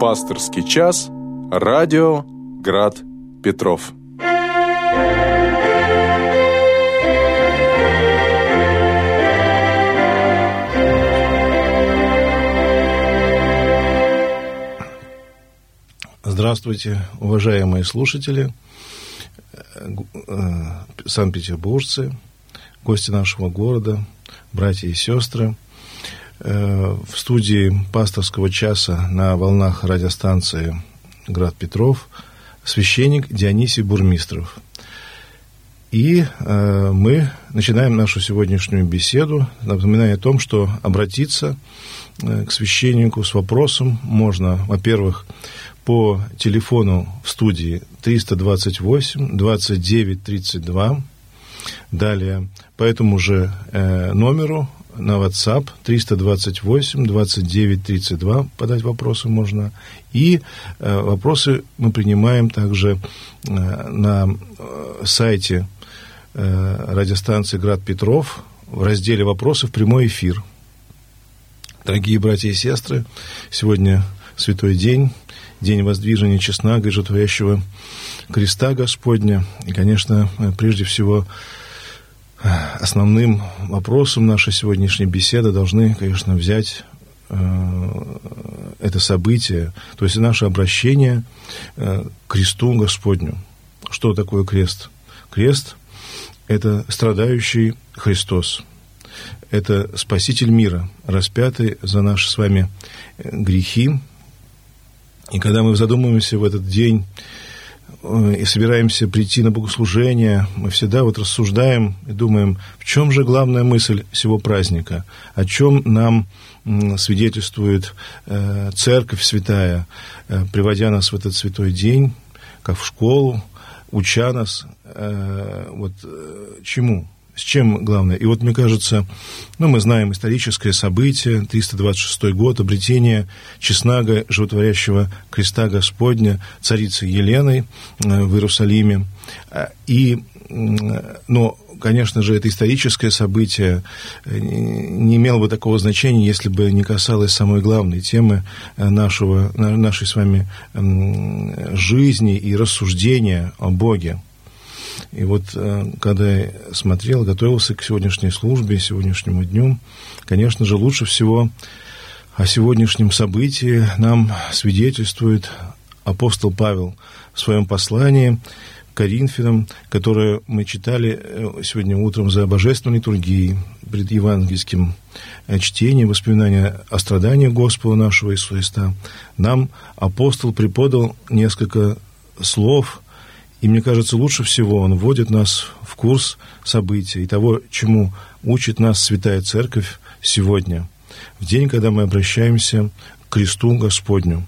Пасторский час. Радио Град Петров. Здравствуйте, уважаемые слушатели, э, санкт-петербуржцы, гости нашего города, братья и сестры. Э, в студии пасторского часа на волнах радиостанции «Град Петров» священник Дионисий Бурмистров. И э, мы начинаем нашу сегодняшнюю беседу, напоминая о том, что обратиться э, к священнику с вопросом можно, во-первых, по телефону в студии 328 29 32, далее по этому же э, номеру на WhatsApp 328 29 32 подать вопросы можно. И э, вопросы мы принимаем также э, на э, сайте э, радиостанции «Град Петров» в разделе «Вопросы в прямой эфир». Дорогие братья и сестры, сегодня святой день, день воздвижения честнага и животворящего креста Господня. И, конечно, прежде всего, основным вопросом нашей сегодняшней беседы должны, конечно, взять э, это событие, то есть наше обращение э, к кресту Господню. Что такое крест? Крест – это страдающий Христос. Это Спаситель мира, распятый за наши с вами грехи. И когда мы задумываемся в этот день и собираемся прийти на богослужение, мы всегда вот рассуждаем и думаем, в чем же главная мысль всего праздника, о чем нам свидетельствует э, Церковь Святая, э, приводя нас в этот святой день, как в школу, уча нас э, вот чему? С чем главное? И вот, мне кажется, ну, мы знаем историческое событие, 326 год, обретение честнага животворящего креста Господня царицы Еленой э, в Иерусалиме. А, и, но, конечно же, это историческое событие э, не имело бы такого значения, если бы не касалось самой главной темы э, нашего, нашей с вами жизни и рассуждения о Боге. И вот э, когда я смотрел, готовился к сегодняшней службе, сегодняшнему дню, конечно же, лучше всего о сегодняшнем событии нам свидетельствует апостол Павел в своем послании Коринфянам, которое мы читали э, сегодня утром за божественной литургией, пред евангельским э, чтением, воспоминания о страдании Господа нашего Иисуса Христа, нам апостол преподал несколько слов – и мне кажется, лучше всего он вводит нас в курс событий и того, чему учит нас Святая Церковь сегодня, в день, когда мы обращаемся к кресту Господню.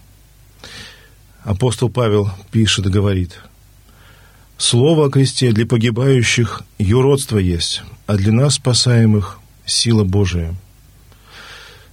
Апостол Павел пишет и говорит, «Слово о кресте для погибающих юродство есть, а для нас, спасаемых, сила Божия».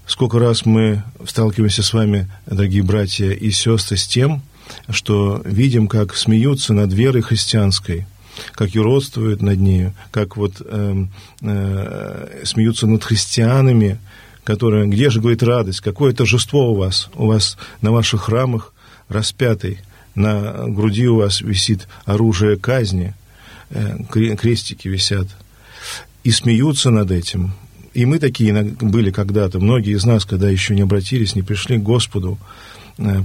Сколько раз мы сталкиваемся с вами, дорогие братья и сестры, с тем, что видим, как смеются над верой христианской, как юродствуют над нею, как вот э, э, смеются над христианами, которые, где же, говорит, радость, какое торжество у вас, у вас на ваших храмах распятый, на груди у вас висит оружие казни, э, крестики висят, и смеются над этим. И мы такие были когда-то, многие из нас, когда еще не обратились, не пришли к Господу,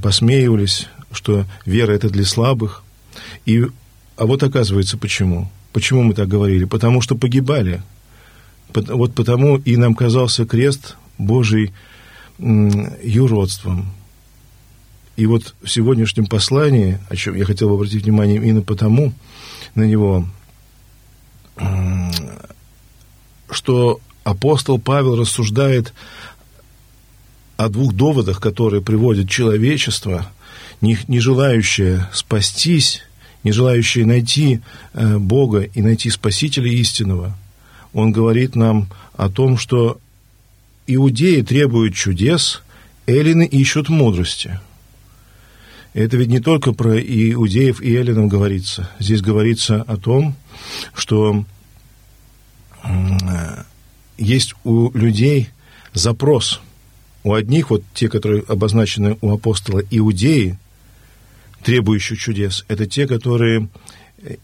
посмеивались что вера это для слабых. И, а вот оказывается, почему? Почему мы так говорили? Потому что погибали. Вот потому и нам казался крест Божий юродством. И вот в сегодняшнем послании, о чем я хотел бы обратить внимание именно потому на него, что апостол Павел рассуждает о двух доводах, которые приводят человечество не, не желающая спастись, не желающая найти э, Бога и найти Спасителя истинного, он говорит нам о том, что иудеи требуют чудес, эллины ищут мудрости. Это ведь не только про иудеев и эллинов говорится. Здесь говорится о том, что есть у людей запрос У одних, вот те, которые обозначены у апостола иудеи, требующих чудес, это те, которые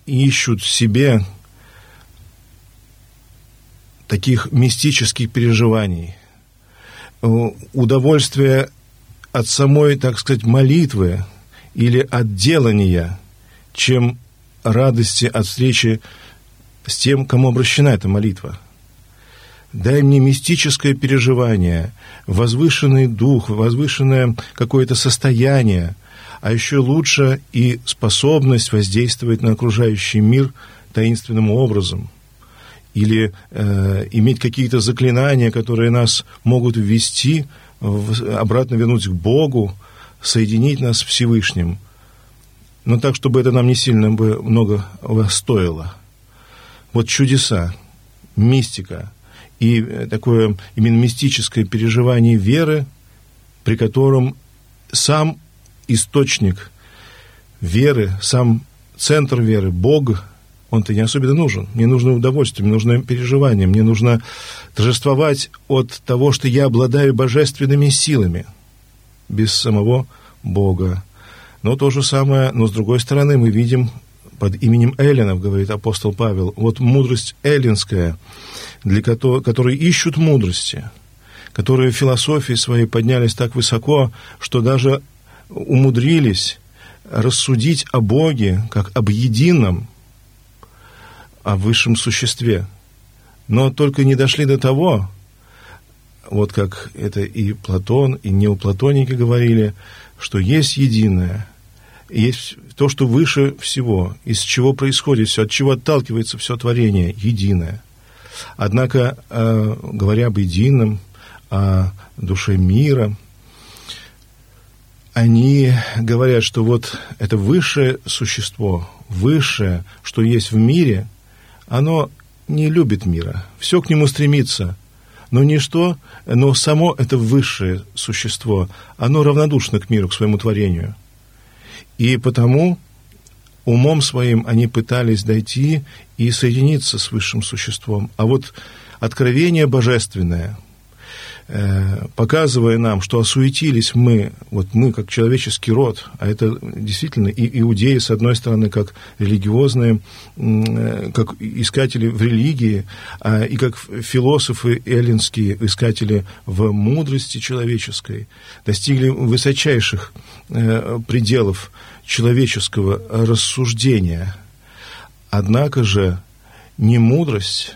ищут в себе таких мистических переживаний, удовольствия от самой, так сказать, молитвы или от делания, чем радости от встречи с тем, кому обращена эта молитва. Дай мне мистическое переживание, возвышенный дух, возвышенное какое-то состояние, а еще лучше и способность воздействовать на окружающий мир таинственным образом – или э, иметь какие-то заклинания, которые нас могут ввести, в, обратно вернуть к Богу, соединить нас с Всевышним. Но так, чтобы это нам не сильно бы много стоило. Вот чудеса, мистика и такое именно мистическое переживание веры, при котором сам источник веры, сам центр веры, Бог, он-то не особенно нужен. Мне нужно удовольствие, мне нужно переживание, мне нужно торжествовать от того, что я обладаю божественными силами, без самого Бога. Но то же самое, но с другой стороны, мы видим под именем Эллинов, говорит апостол Павел, вот мудрость эллинская, для которой, которые ищут мудрости, которые в философии своей поднялись так высоко, что даже умудрились рассудить о Боге как об едином, о высшем существе. Но только не дошли до того, вот как это и Платон, и неоплатоники говорили, что есть единое, есть то, что выше всего, из чего происходит все, от чего отталкивается все творение, единое. Однако, э, говоря об едином, о душе мира, они говорят, что вот это высшее существо, высшее, что есть в мире – оно не любит мира, все к нему стремится, но ничто, но само это высшее существо, оно равнодушно к миру, к своему творению. И потому умом своим они пытались дойти и соединиться с высшим существом. А вот откровение божественное – показывая нам, что осуетились мы, вот мы как человеческий род, а это действительно и иудеи, с одной стороны, как религиозные, э, как искатели в религии, а и как философы эллинские, искатели в мудрости человеческой, достигли высочайших э, пределов человеческого рассуждения. Однако же ни мудрость,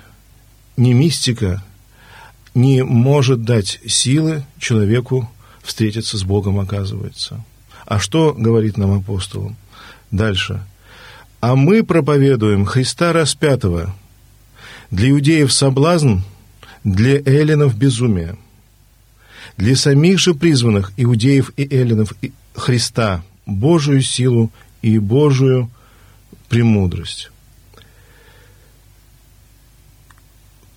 ни мистика – не может дать силы человеку встретиться с Богом, оказывается. А что говорит нам апостол? Дальше. А мы проповедуем Христа распятого. Для иудеев соблазн, для эллинов безумие. Для самих же призванных иудеев и эллинов Христа Божию силу и Божию премудрость.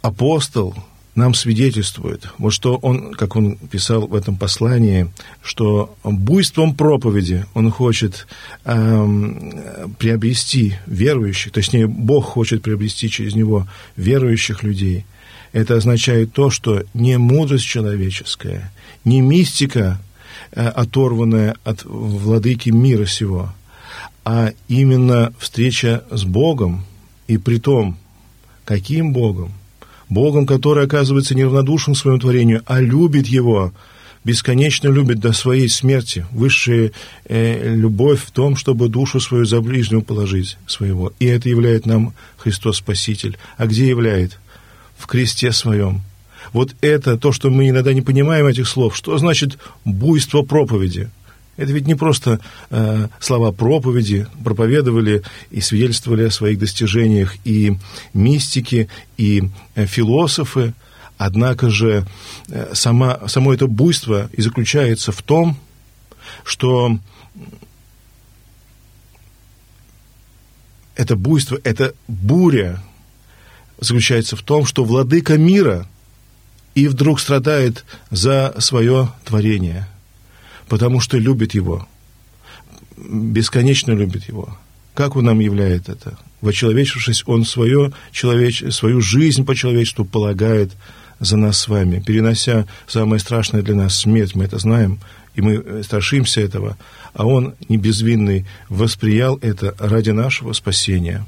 Апостол нам свидетельствует, вот что он, как он писал в этом послании, что буйством проповеди он хочет эм, приобрести верующих, точнее, Бог хочет приобрести через него верующих людей. Это означает то, что не мудрость человеческая, не мистика, э, оторванная от владыки мира сего, а именно встреча с Богом, и при том, каким Богом – Богом, который оказывается неравнодушен к своему творению, а любит его, бесконечно любит до своей смерти. Высшая э, любовь в том, чтобы душу свою за ближнего положить своего. И это являет нам Христос Спаситель. А где являет? В кресте своем. Вот это то, что мы иногда не понимаем этих слов. Что значит буйство проповеди? Это ведь не просто э, слова проповеди, проповедовали и свидетельствовали о своих достижениях и мистики, и э, философы. Однако же э, сама, само это буйство и заключается в том, что это буйство, это буря заключается в том, что владыка мира и вдруг страдает за свое творение – потому что любит его, бесконечно любит его. Как Он нам являет это? Вочеловечившись, Он свое, человеч... свою жизнь по человечеству полагает за нас с вами, перенося самое страшное для нас смерть, мы это знаем, и мы э, страшимся этого, а Он, не безвинный, восприял это ради нашего спасения.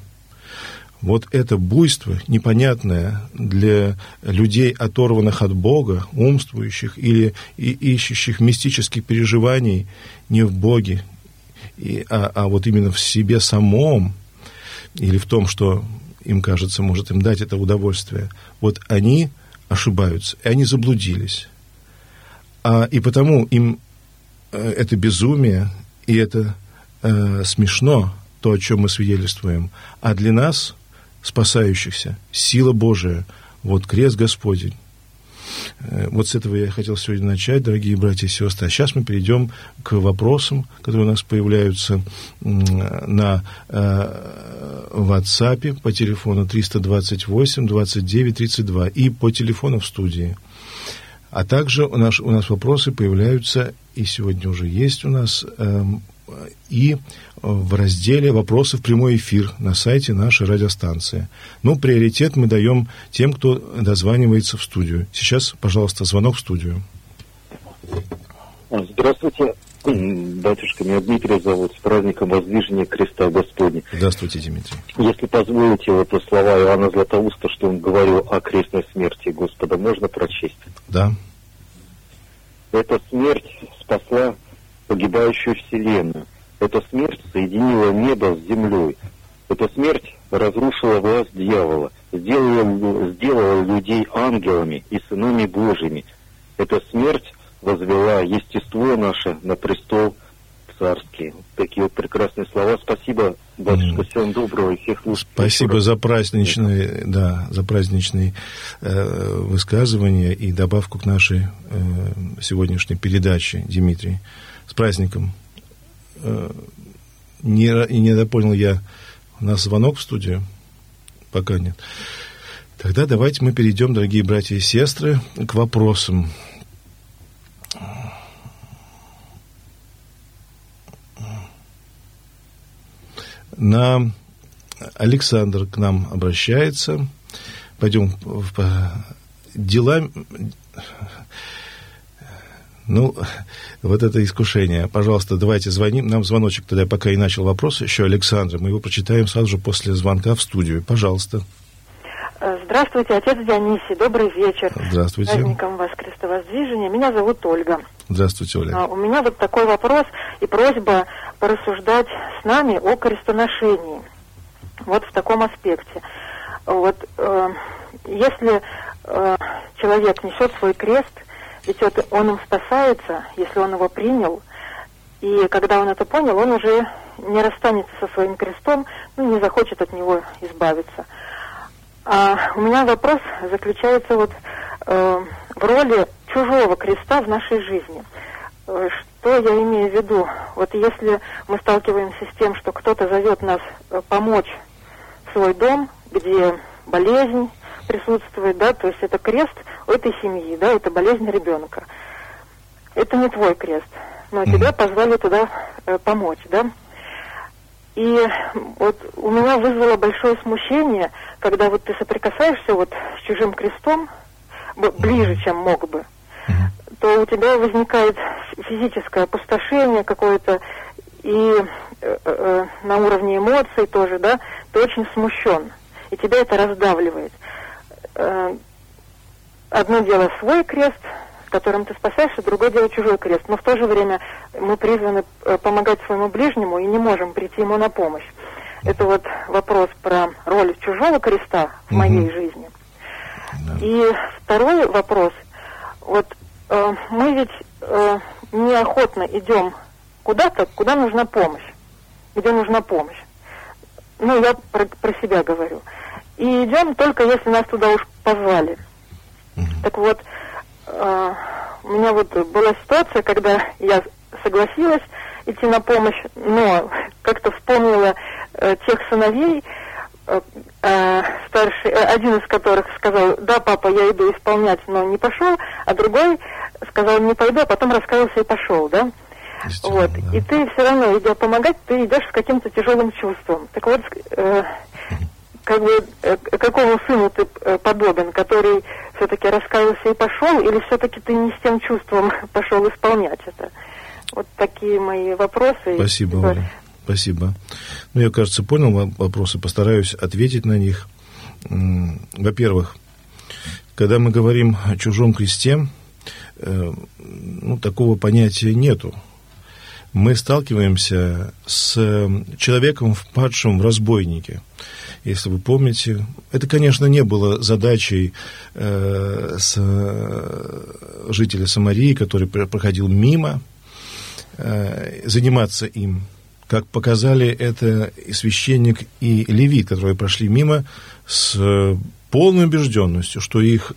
Вот это буйство, непонятное для людей, оторванных от Бога, умствующих или и ищущих мистических переживаний не в Боге, и, а, а вот именно в себе самом, или в том, что им кажется, может им дать это удовольствие, вот они ошибаются, и они заблудились. А, и потому им э, это безумие, и это э, смешно, то, о чем мы свидетельствуем. А для нас, спасающихся, сила Божия, вот крест Господень. Э, вот с этого я хотел сегодня начать, дорогие братья и сестры. А сейчас мы перейдем к вопросам, которые у нас появляются на э, WhatsApp по телефону 328 29 32 и по телефону в студии. А также у нас, у нас вопросы появляются, и сегодня уже есть у нас, эм, и в разделе «Вопросы в прямой эфир» на сайте нашей радиостанции. Ну, приоритет мы даем тем, кто дозванивается в студию. Сейчас, пожалуйста, звонок в студию. Здравствуйте, батюшка, меня Дмитрий зовут, с праздником Воздвижения Креста Господня. Здравствуйте, Дмитрий. Если позволите, вот слова Иоанна Златоуста, что он говорил о крестной смерти Господа, можно прочесть? Да. Эта смерть спасла погибающую вселенную. Эта смерть соединила небо с землей. Эта смерть разрушила власть дьявола, сделала, сделала людей ангелами и сынами Божьими. Эта смерть возвела естество наше на престол царский. Такие вот прекрасные слова. Спасибо, батюшка, всем доброго и всех слушателей. Спасибо за праздничные, да, за праздничные э, высказывания и добавку к нашей э, сегодняшней передаче, Дмитрий. С праздником. Э, не, не допонял я, у нас звонок в студию? Пока нет. Тогда давайте мы перейдем, дорогие братья и сестры, к вопросам. На Александр к нам обращается. Пойдем в дела. Ну, вот это искушение. Пожалуйста, давайте звоним. Нам звоночек тогда, пока и начал вопрос, еще Александр. Мы его прочитаем сразу же после звонка в студию. Пожалуйста. Здравствуйте, отец Дионисий. Добрый вечер. Здравствуйте. Праздником вас Крестовоздвижения. Меня зовут Ольга. Здравствуйте, Оля. А, у меня вот такой вопрос и просьба порассуждать с нами о крестоношении. Вот в таком аспекте. Вот э, если э, человек несет свой крест, ведь вот он им спасается, если он его принял, и когда он это понял, он уже не расстанется со своим крестом, ну, не захочет от него избавиться. А у меня вопрос заключается вот э, в роли чужого креста в нашей жизни. Э, что я имею в виду? Вот если мы сталкиваемся с тем, что кто-то зовет нас э, помочь в свой дом, где болезнь присутствует, да, то есть это крест у этой семьи, да, это болезнь ребенка. Это не твой крест, но mm-hmm. тебя позвали туда э, помочь, да. И вот у меня вызвало большое смущение, когда вот ты соприкасаешься вот с чужим крестом, ближе, чем мог бы, то у тебя возникает физическое опустошение какое-то, и э, э, на уровне эмоций тоже, да, ты очень смущен, и тебя это раздавливает. Э, одно дело свой крест, которым ты спасаешься, другое дело чужой крест. Но в то же время мы призваны э, помогать своему ближнему и не можем прийти ему на помощь. Это вот вопрос про роль чужого креста в моей угу. жизни. Да. И второй вопрос. Вот э, мы ведь э, неохотно идем куда-то, куда нужна помощь, где нужна помощь. Ну, я про, про себя говорю. И идем только если нас туда уж позвали. Угу. Так вот, э, у меня вот была ситуация, когда я согласилась идти на помощь, но как-то вспомнила э, тех сыновей, э, э, старший, э, один из которых сказал, да, папа, я иду исполнять, но не пошел, а другой сказал, не пойду, а потом раскаялся и пошел, да. Вот. да. И ты все равно, идя помогать, ты идешь с каким-то тяжелым чувством. Так вот, э, как бы, э, какому сыну ты э, подобен, который все-таки раскаялся и пошел, или все-таки ты не с тем чувством пошел исполнять это? Вот такие мои вопросы. Спасибо, Типа, Оля. Спасибо. Ну, я, кажется, понял вопросы, постараюсь ответить на них. Во-первых, когда мы говорим о чужом кресте, э, ну, такого понятия нету. Мы сталкиваемся с человеком, впадшим в разбойники. Если вы помните, это, конечно, не было задачей э, с, э, жителя Самарии, который пр- проходил мимо, э, заниматься им, как показали это и священник и левит, которые прошли мимо с полной убежденностью, что их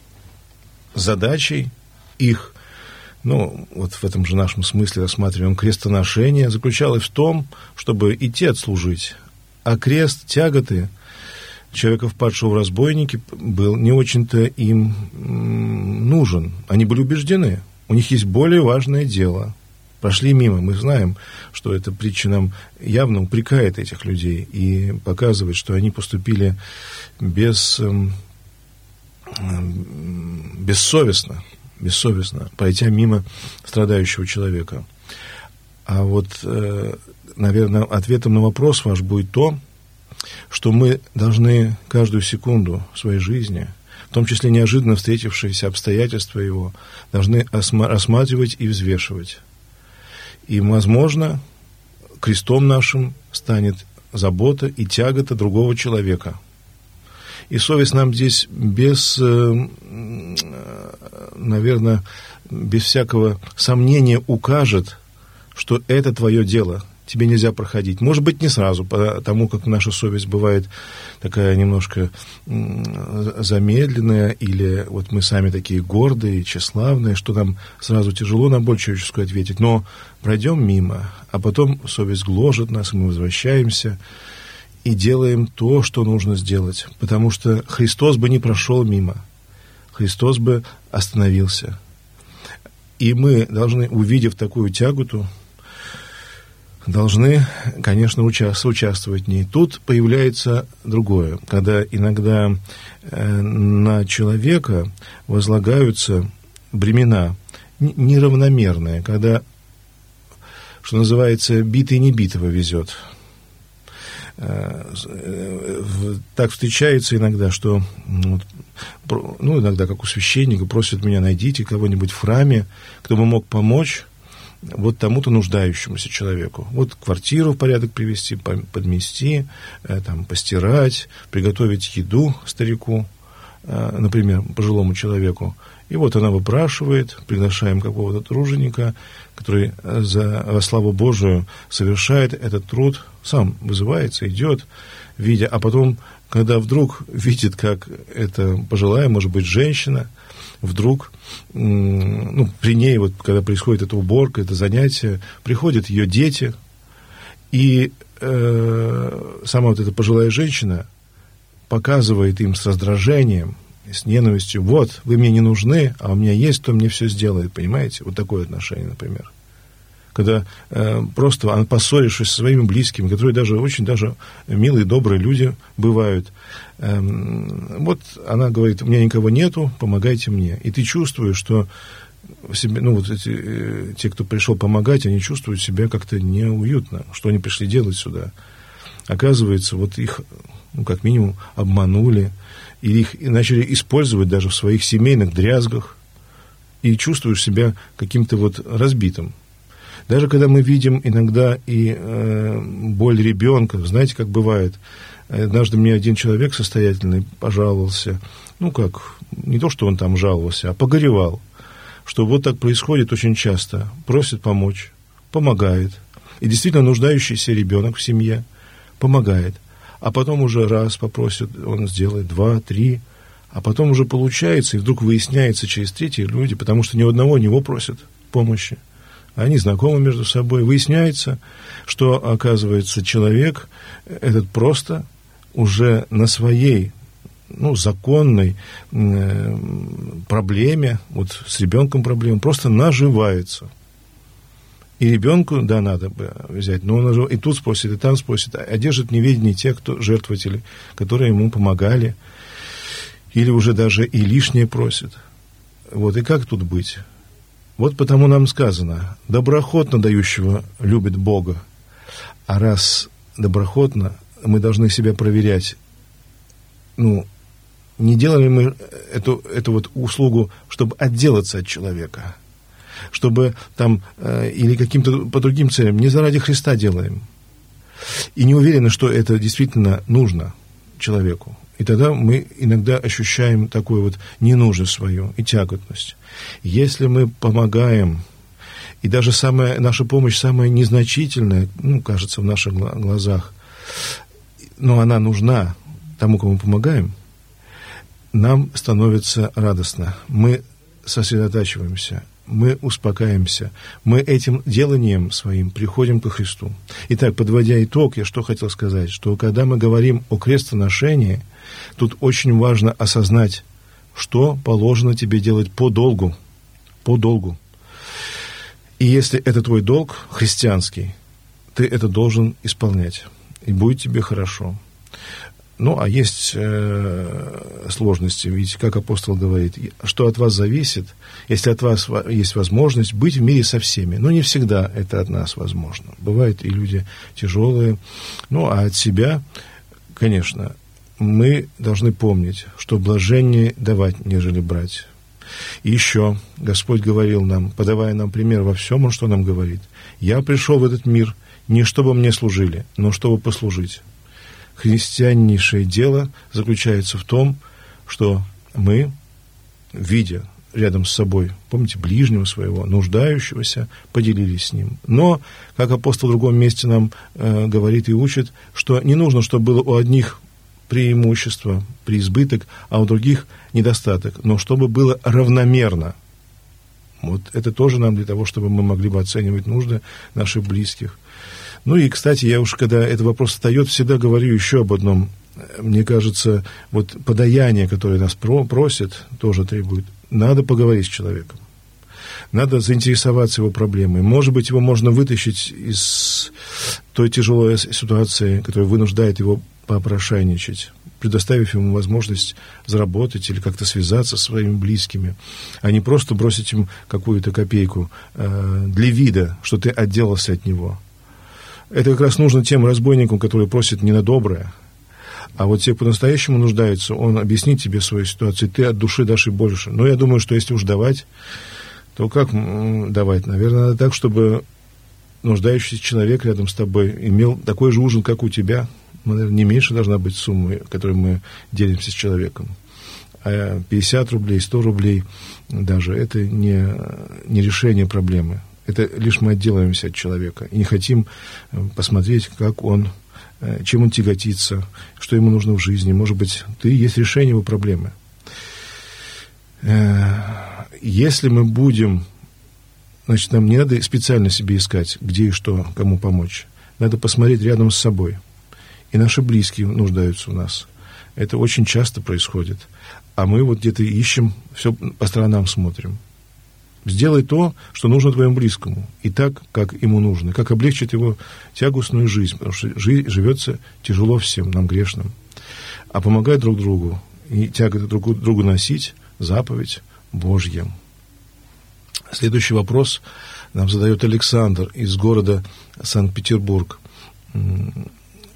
задачей, их, ну, вот в этом же нашем смысле рассматриваем крестоношение, заключалось в том, чтобы идти отслужить. А крест, тяготы человека, впадшего в разбойники, был не очень-то им нужен. Они были убеждены, у них есть более важное дело. Прошли мимо. Мы знаем, что эта притча нам явно упрекает этих людей и показывает, что они поступили без, эм, эм, бессовестно, бессовестно, пройдя мимо страдающего человека. А вот, э, наверное, ответом на вопрос ваш будет то, что мы должны каждую секунду своей жизни, в том числе неожиданно встретившиеся обстоятельства его, должны осма- рассматривать и взвешивать. И, возможно, крестом нашим станет забота и тягота другого человека. И совесть нам здесь без, э, наверное, без всякого сомнения укажет, что это твое дело, тебе нельзя проходить. Может быть, не сразу, потому как наша совесть бывает такая немножко замедленная, или вот мы сами такие гордые, тщеславные, что нам сразу тяжело на боль человеческую ответить. Но пройдем мимо, а потом совесть гложет нас, и мы возвращаемся и делаем то, что нужно сделать. Потому что Христос бы не прошел мимо. Христос бы остановился. И мы должны, увидев такую тяготу, должны, конечно, уча- соучаствовать в ней. Тут появляется другое, когда иногда э, на человека возлагаются бремена неравномерные, когда, что называется, битый не битого везет. Э, Так встречается иногда, что, ну, иногда, как у священника, просят меня, найдите кого-нибудь в храме, кто бы мог помочь вот тому-то нуждающемуся человеку. Вот квартиру в порядок привести, по- подмести, э, там, постирать, приготовить еду старику, э, например, пожилому человеку. И вот она выпрашивает, приглашаем какого-то труженика, который э, за, во славу Божию совершает этот труд, сам вызывается, идет, видя, а потом, когда вдруг видит, как эта пожилая, может быть, женщина, вдруг, ну, при ней, вот, когда происходит эта уборка, это занятие, приходят ее дети, и э, сама вот эта пожилая женщина показывает им с раздражением, с ненавистью, вот, вы мне не нужны, а у меня есть, кто мне все сделает, понимаете? Вот такое отношение, например. Когда э, просто, поссорившись со своими близкими, которые даже очень даже милые, добрые люди бывают, эм, вот она говорит, у меня никого нету, помогайте мне. И ты чувствуешь, что себе, ну, вот эти, э, те, кто пришел помогать, они чувствуют себя как-то неуютно, что они пришли делать сюда. Оказывается, вот их, ну, как минимум, обманули, или их и начали использовать даже в своих семейных дрязгах, и чувствуешь себя каким-то вот разбитым. Даже когда мы видим иногда и э, боль ребенка, знаете, как бывает, однажды мне один человек состоятельный пожаловался, ну как, не то, что он там жаловался, а погоревал, что вот так происходит очень часто, просит помочь, помогает, и действительно нуждающийся ребенок в семье помогает, а потом уже раз попросит, он сделает два, три, а потом уже получается, и вдруг выясняется через третьи люди, потому что ни одного него просят помощи, они знакомы между собой, выясняется, что, оказывается, человек этот просто уже на своей ну, законной э, проблеме, вот с ребенком проблема, просто наживается. И ребенку, да, надо бы взять, но он и тут спросит, и там спросит, а держит в неведении те, кто жертвователи, которые ему помогали, или уже даже и лишнее просит. Вот, и как тут быть? Вот потому нам сказано, доброходно дающего любит Бога. А раз доброходно, мы должны себя проверять, ну, не делали мы эту, эту вот услугу, чтобы отделаться от человека, чтобы там э, или каким-то по другим целям, не заради Христа делаем. И не уверены, что это действительно нужно человеку. И тогда мы иногда ощущаем такую вот ненужность свою и тяготность. Если мы помогаем, и даже самая, наша помощь самая незначительная, ну, кажется, в наших глазах, но она нужна тому, кому помогаем, нам становится радостно. Мы сосредотачиваемся, мы успокаиваемся, мы этим деланием своим приходим ко Христу. Итак, подводя итог, я что хотел сказать, что когда мы говорим о крестоношении, тут очень важно осознать, что положено тебе делать по долгу, по долгу. И если это твой долг христианский, ты это должен исполнять, и будет тебе хорошо. Ну, а есть э, сложности, ведь, как апостол говорит, что от вас зависит, если от вас есть возможность быть в мире со всеми. Но не всегда это от нас возможно. Бывают и люди тяжелые. Ну, а от себя, конечно, мы должны помнить, что блажение давать, нежели брать. И еще Господь говорил нам, подавая нам пример во всем, Он что нам говорит. «Я пришел в этот мир не чтобы мне служили, но чтобы послужить» христианнейшее дело заключается в том, что мы, видя рядом с собой, помните, ближнего своего, нуждающегося, поделились с ним. Но, как апостол в другом месте нам э, говорит и учит, что не нужно, чтобы было у одних преимущество, преизбыток, а у других недостаток, но чтобы было равномерно. Вот это тоже нам для того, чтобы мы могли бы оценивать нужды наших близких. Ну и, кстати, я уж, когда этот вопрос встает, всегда говорю еще об одном. Мне кажется, вот подаяние, которое нас про просит, тоже требует. Надо поговорить с человеком. Надо заинтересоваться его проблемой. Может быть, его можно вытащить из той тяжелой ситуации, которая вынуждает его попрошайничать, предоставив ему возможность заработать или как-то связаться со своими близкими, а не просто бросить им какую-то копейку э, для вида, что ты отделался от него – это как раз нужно тем разбойникам, которые просят не на доброе, а вот те по-настоящему нуждаются, он объяснит тебе свою ситуацию, ты от души дашь и больше. Но я думаю, что если уж давать, то как давать? Наверное, надо так, чтобы нуждающийся человек рядом с тобой имел такой же ужин, как у тебя. Наверное, не меньше должна быть сумма, которой мы делимся с человеком. А 50 рублей, 100 рублей даже, это не, не решение проблемы. Это лишь мы отделаемся от человека и не хотим э, посмотреть, как он, э, чем он тяготится, что ему нужно в жизни. Может быть, ты есть решение его проблемы. Э, если мы будем, значит, нам не надо специально себе искать, где и что, кому помочь. Надо посмотреть рядом с собой. И наши близкие нуждаются у нас. Это очень часто происходит. А мы вот где-то ищем, все по сторонам смотрим. Сделай то, что нужно твоему близкому, и так, как ему нужно, как облегчит его тягостную жизнь, потому что жи- живется тяжело всем, нам грешным. А помогай друг другу и тяготы друг другу носить заповедь Божья. Следующий вопрос нам задает Александр из города Санкт-Петербург.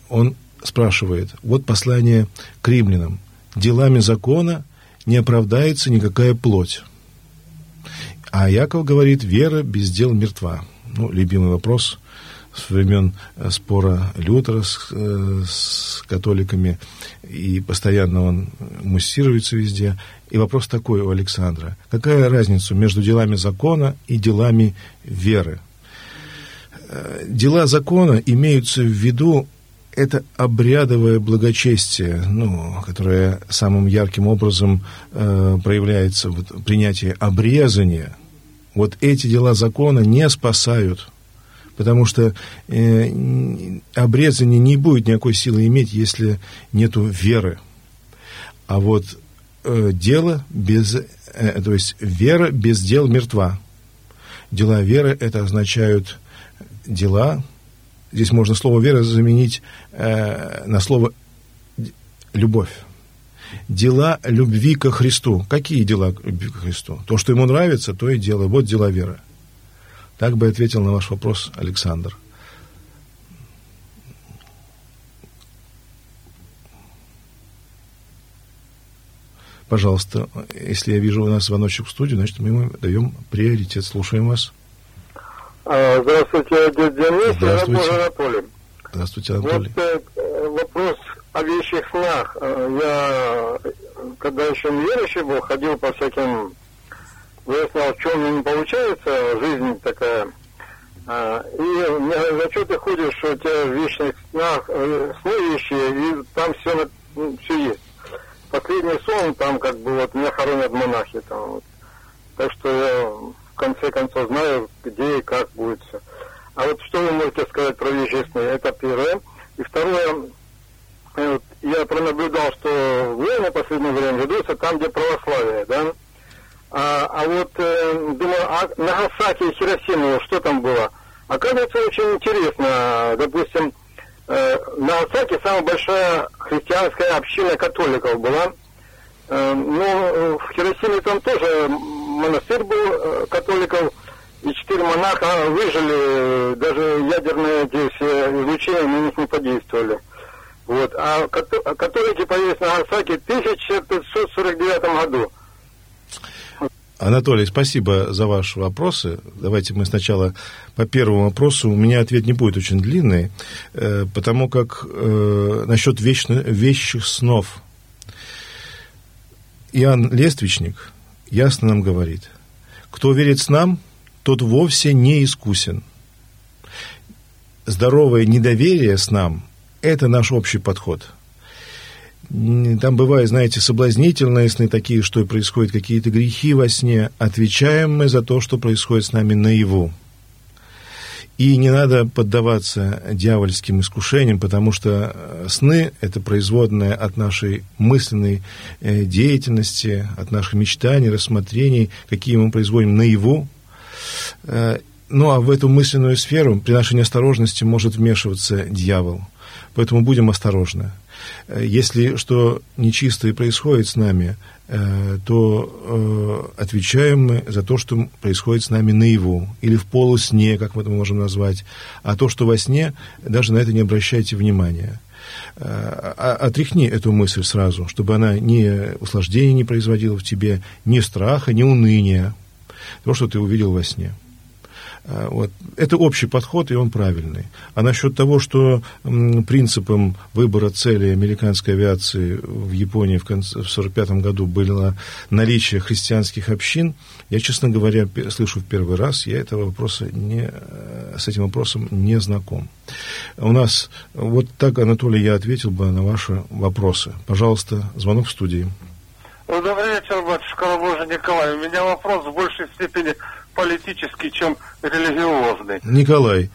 Он спрашивает, вот послание к римлянам. Делами закона не оправдается никакая плоть. А Яков говорит, вера без дел мертва. Ну, любимый вопрос с времен э, спора Лютера с, э, с католиками, и постоянно он муссируется везде. И вопрос такой у Александра. Какая разница между делами закона и делами веры? Э, дела закона имеются в виду это обрядовое благочестие, ну, которое самым ярким образом э, проявляется в принятии обрезания – вот эти дела закона не спасают, потому что э, обрезание не будет никакой силы иметь, если нету веры. А вот э, дело без, э, то есть вера без дел мертва. Дела веры это означают дела, здесь можно слово вера заменить э, на слово любовь. Дела любви ко Христу. Какие дела любви ко Христу? То, что ему нравится, то и делай. Вот дела веры. Так бы ответил на ваш вопрос Александр. Пожалуйста, если я вижу у нас звоночек в студию, значит, мы ему даем приоритет. Слушаем вас. А, здравствуйте, дядя Денис, Здравствуйте. Анатолий. Здравствуйте, Анатолий. Вот э, вопрос о вещих снах. Э, Я, когда еще неверующий был, ходил по всяким... Выяснял, в чем не получается, жизнь такая. А, И мне говорят, за что ты ходишь, что у тебя в вечных снах, э, сны вещи, и там все, все есть. Последний сон, там как бы вот меня хоронят монахи там вот. Так что я в конце концов знаю, где и как будет все. А вот что вы можете сказать про вещи сны? Это первое. И второе, э, вот я пронаблюдал, что войны в последнее время ведутся там, где православие, да? А, а вот э, думаю, а Нагасаки и Хиросима, что там было? Оказывается, очень интересно. Допустим, э, Нагасаки самая большая христианская община католиков была. Э, но э, в Хиросиме там тоже монастырь был э, католиков, и четыре монаха выжили, даже ядерные эти все излучения на них не подействовали. Вот. А като- католики появились на Нагасаки в 1549 году. Анатолий, спасибо за ваши вопросы. Давайте мы сначала по первому вопросу. У меня ответ не будет очень длинный, э, потому как э, насчет вечно, вещих снов. Иоанн Лествичник ясно нам говорит, кто верит с нам, тот вовсе не искусен. Здоровое недоверие с нам – это наш общий подход – там бывают, знаете, соблазнительные сны такие, что происходят какие-то грехи во сне. Отвечаем мы за то, что происходит с нами наяву. И не надо поддаваться дьявольским искушениям, потому что э, сны – это производное от нашей мысленной э, деятельности, от наших мечтаний, рассмотрений, какие мы производим наяву. Э, ну, а в эту мысленную сферу при нашей неосторожности может вмешиваться дьявол. Поэтому будем осторожны. Если что нечистое происходит с нами, то отвечаем мы за то, что происходит с нами наяву или в полусне, как мы это можем назвать. А то, что во сне, даже на это не обращайте внимания. Отряхни эту мысль сразу, чтобы она ни услаждения не производила в тебе, ни страха, ни уныния, то, что ты увидел во сне. Вот. Это общий подход, и он правильный. А насчет того, что принципом выбора цели американской авиации в Японии в 1945 году было наличие христианских общин, я, честно говоря, слышу в первый раз, я этого вопроса не, с этим вопросом не знаком. У нас, вот так, Анатолий, я ответил бы на ваши вопросы. Пожалуйста, звонок в студии. Добрый вечер, батюшка Божий Николай. У меня вопрос в большей степени политический, чем религиозный. Николай.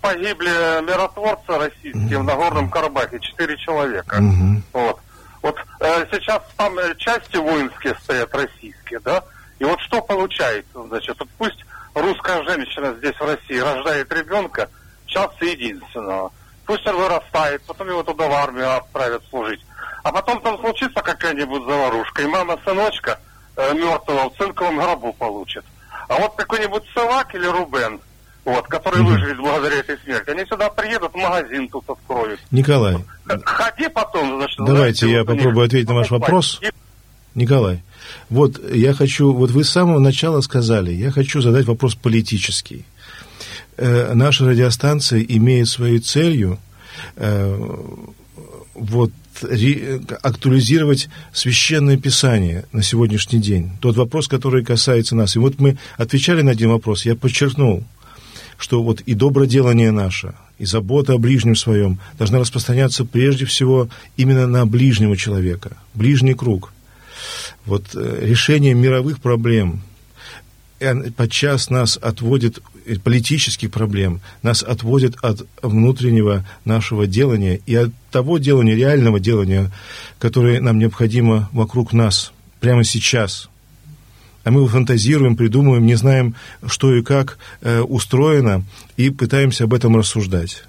Погибли миротворцы российские в Нагорном Карабахе, четыре человека. Угу. Вот. Вот э, сейчас там части воинские стоят российские, да? И вот что получается, значит, вот пусть русская женщина здесь в России рождает ребенка, часто единственного. Пусть он вырастает, потом его туда в армию отправят служить. А потом там случится какая-нибудь заварушка, и мама сыночка э, мертвого в цинковом гробу получит. А вот какой-нибудь Савак или Рубен, вот, который Мгм. выживет благодаря этой смерти, они сюда приедут, магазин тут откроют. Николай, Ходи потом, значит... Давайте знаете, я вот попробую ответить на ваш вопрос. И Николай, вот я хочу, вот вы с самого начала сказали, я хочу задать вопрос политический. Э, наша радиостанция имеет своей целью э, вот актуализировать священное писание на сегодняшний день. Тот вопрос, который касается нас. И вот мы отвечали на один вопрос, я подчеркнул, что вот и доброделание наше, и забота о ближнем своем должна распространяться прежде всего именно на ближнего человека, ближний круг. Вот э, решение мировых проблем подчас нас отводит, э, политических проблем, нас отводит от внутреннего нашего делания и от того делания, реального делания, которое нам необходимо вокруг нас прямо сейчас – а мы фантазируем, придумываем, не знаем, что и как э, устроено, и пытаемся об этом рассуждать.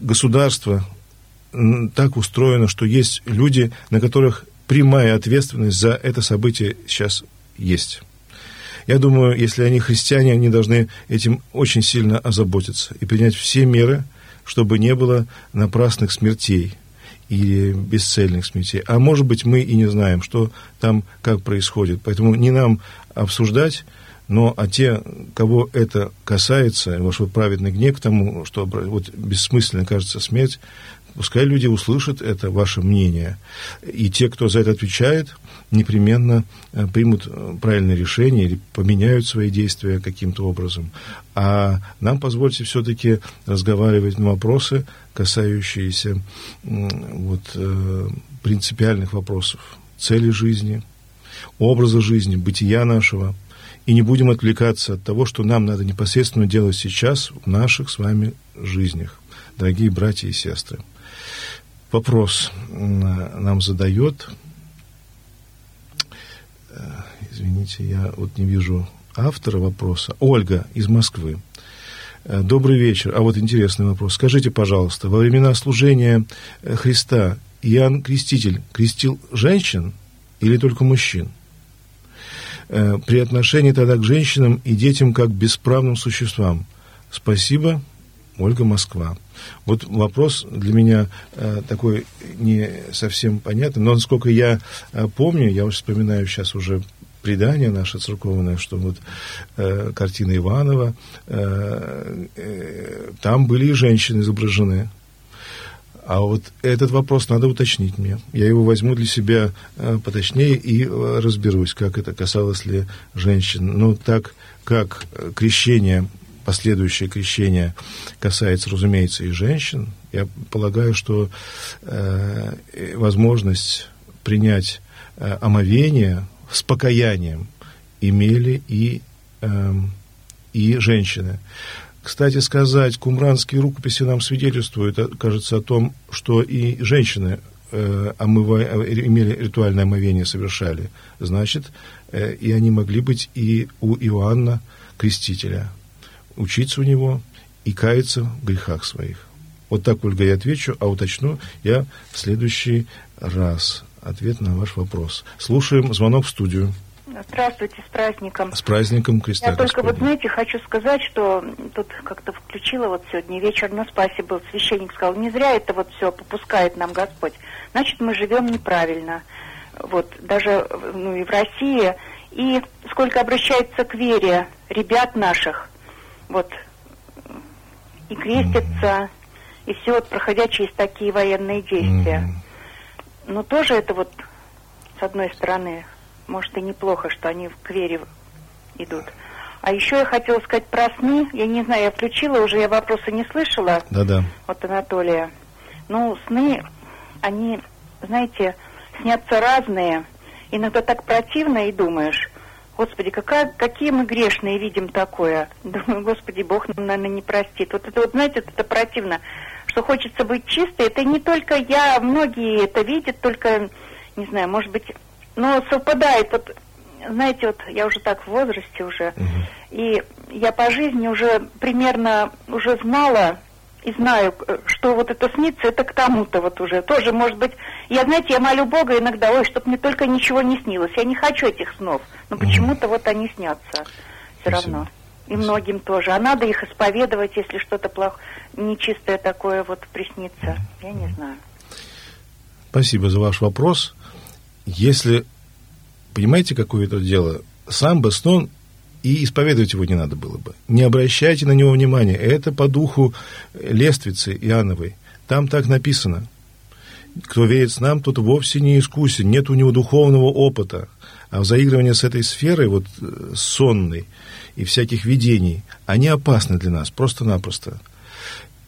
Государство так устроено, что есть люди, на которых прямая ответственность за это событие сейчас есть. Я думаю, если они христиане, они должны этим очень сильно озаботиться и принять все меры, чтобы не было напрасных смертей или бесцельных смертей. А может быть, мы и не знаем, что там как происходит. Поэтому не нам обсуждать, но а те, кого это касается, ваш праведный гнев к тому, что вот бессмысленно кажется смерть, Пускай люди услышат это ваше мнение. И те, кто за это отвечает, непременно э, примут э, правильное решение или поменяют свои действия каким-то образом. А нам позвольте все-таки разговаривать на вопросы, касающиеся вот, э, принципиальных вопросов цели жизни, образа жизни, бытия нашего. И не будем отвлекаться от того, что нам надо непосредственно делать сейчас в наших с вами жизнях, дорогие братья и сестры вопрос нам задает. Э, извините, я вот не вижу автора вопроса. Ольга из Москвы. Э, добрый вечер. А вот интересный вопрос. Скажите, пожалуйста, во времена служения э, Христа Иоанн Креститель крестил женщин или только мужчин? При отношении тогда к женщинам и детям как к бесправным существам. Спасибо, Ольга Москва. Вот вопрос для меня э, такой не совсем понятный, но насколько я э, помню, я уже вспоминаю сейчас уже предание наше церковное, что вот э, картина Иванова, э, э, там были и женщины изображены. А вот этот вопрос надо уточнить мне. Я его возьму для себя э, поточнее и э, разберусь, как это касалось ли женщин. Ну, так как крещение последующее крещение касается, разумеется, и женщин, я полагаю, что э, возможность принять э, омовение с покаянием имели и, э, и женщины. Кстати сказать, кумранские рукописи нам свидетельствуют, э, кажется, о том, что и женщины э, омыва, имели ритуальное омовение, совершали. Значит, э, и они могли быть и у Иоанна Крестителя учиться у него и каяться в грехах своих. Вот так, Ольга, я отвечу, а уточню я в следующий раз ответ на ваш вопрос. Слушаем звонок в студию. Здравствуйте, с праздником. С праздником Христа Я только вот, знаете, хочу сказать, что тут как-то включила вот сегодня вечер на спасе был, священник сказал, не зря это вот все попускает нам Господь. Значит, мы живем неправильно. Вот, даже ну, и в России. И сколько обращается к вере ребят наших, вот и крестятся, и все, вот, проходя через такие военные действия. Но тоже это вот, с одной стороны, может и неплохо, что они к вере идут. А еще я хотела сказать про сны. Я не знаю, я включила уже, я вопросы не слышала. Да-да. От Анатолия. Ну, сны, они, знаете, снятся разные. Иногда так противно и думаешь, Господи, какая, какие мы грешные видим такое. Думаю, Господи, Бог нам, наверное, не простит. Вот это вот, знаете, вот это противно, что хочется быть чистой. Это не только я, многие это видят, только, не знаю, может быть, но совпадает. Вот, знаете, вот я уже так в возрасте уже, угу. и я по жизни уже примерно уже знала, и знаю, э, что вот это снится, это к тому-то вот уже. Тоже, может быть, я, знаете, я молю Бога иногда, ой, чтобы мне только ничего не снилось. Я не хочу этих снов, но почему-то вот они снятся все равно. И многим тоже. А надо их исповедовать, если что-то плохо, нечистое такое вот приснится. Я не знаю. Спасибо за ваш вопрос. Если, понимаете, какое это дело, сам бы сон и исповедовать его не надо было бы. Не обращайте на него внимания. Это по духу лествицы Иоанновой. Там так написано. Кто верит с нам, тот вовсе не искусен, нет у него духовного опыта. А в заигрывании с этой сферой, вот э, сонной, и всяких видений, они опасны для нас, просто-напросто.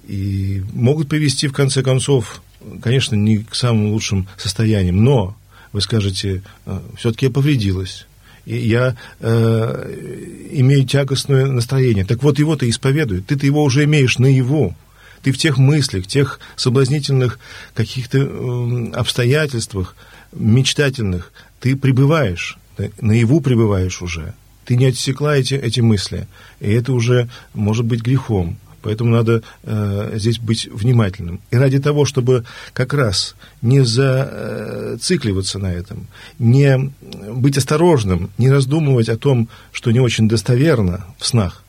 И могут привести, в конце концов, конечно, не к самым лучшим состояниям, но, вы скажете, «Э, все-таки я повредилась я э, имею тягостное настроение. Так вот, его-то исповедуй. Ты-то его уже имеешь на его. Ты в тех мыслях, тех соблазнительных каких-то э, обстоятельствах, мечтательных, ты пребываешь. наяву пребываешь уже. Ты не отсекла эти, эти мысли, и это уже может быть грехом. Поэтому надо э, здесь быть внимательным. И ради того, чтобы как раз не зацикливаться на этом, не быть осторожным, не раздумывать о том, что не очень достоверно в снах,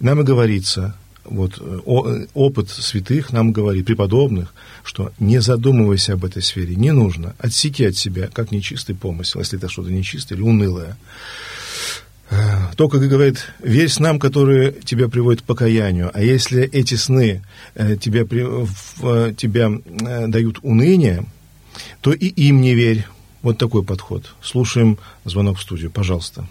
нам и говорится, вот о, опыт святых нам говорит, преподобных, что не задумывайся об этой сфере, не нужно, отсеки от себя, как нечистый помысел, если это что-то нечистое или унылое. Только, как говорит, верь снам, которые тебя приводят к покаянию. А если эти сны э, тебя, тебя э, дают уныние, то и им не верь. Вот такой подход. Слушаем звонок в студию, пожалуйста.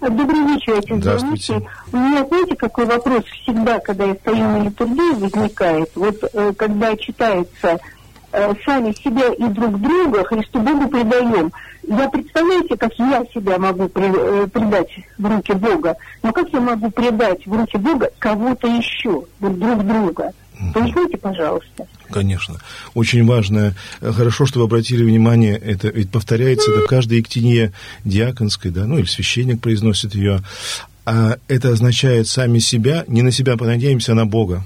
Добрый вечер, отец Здравствуйте. У меня, знаете, какой вопрос всегда, когда я стою на литургии, возникает. Вот э, когда читается э, сами себя и друг друга Христу Богу предаем. Я представляете, как я себя могу э, предать в руки Бога, но как я могу предать в руки Бога кого-то еще, вот друг друга? Поясните, пожалуйста. Конечно. Очень важно. Хорошо, что вы обратили внимание, это ведь повторяется это в каждой ектине диаконской, да, ну или священник произносит ее. А это означает сами себя, не на себя понадеемся, а на Бога.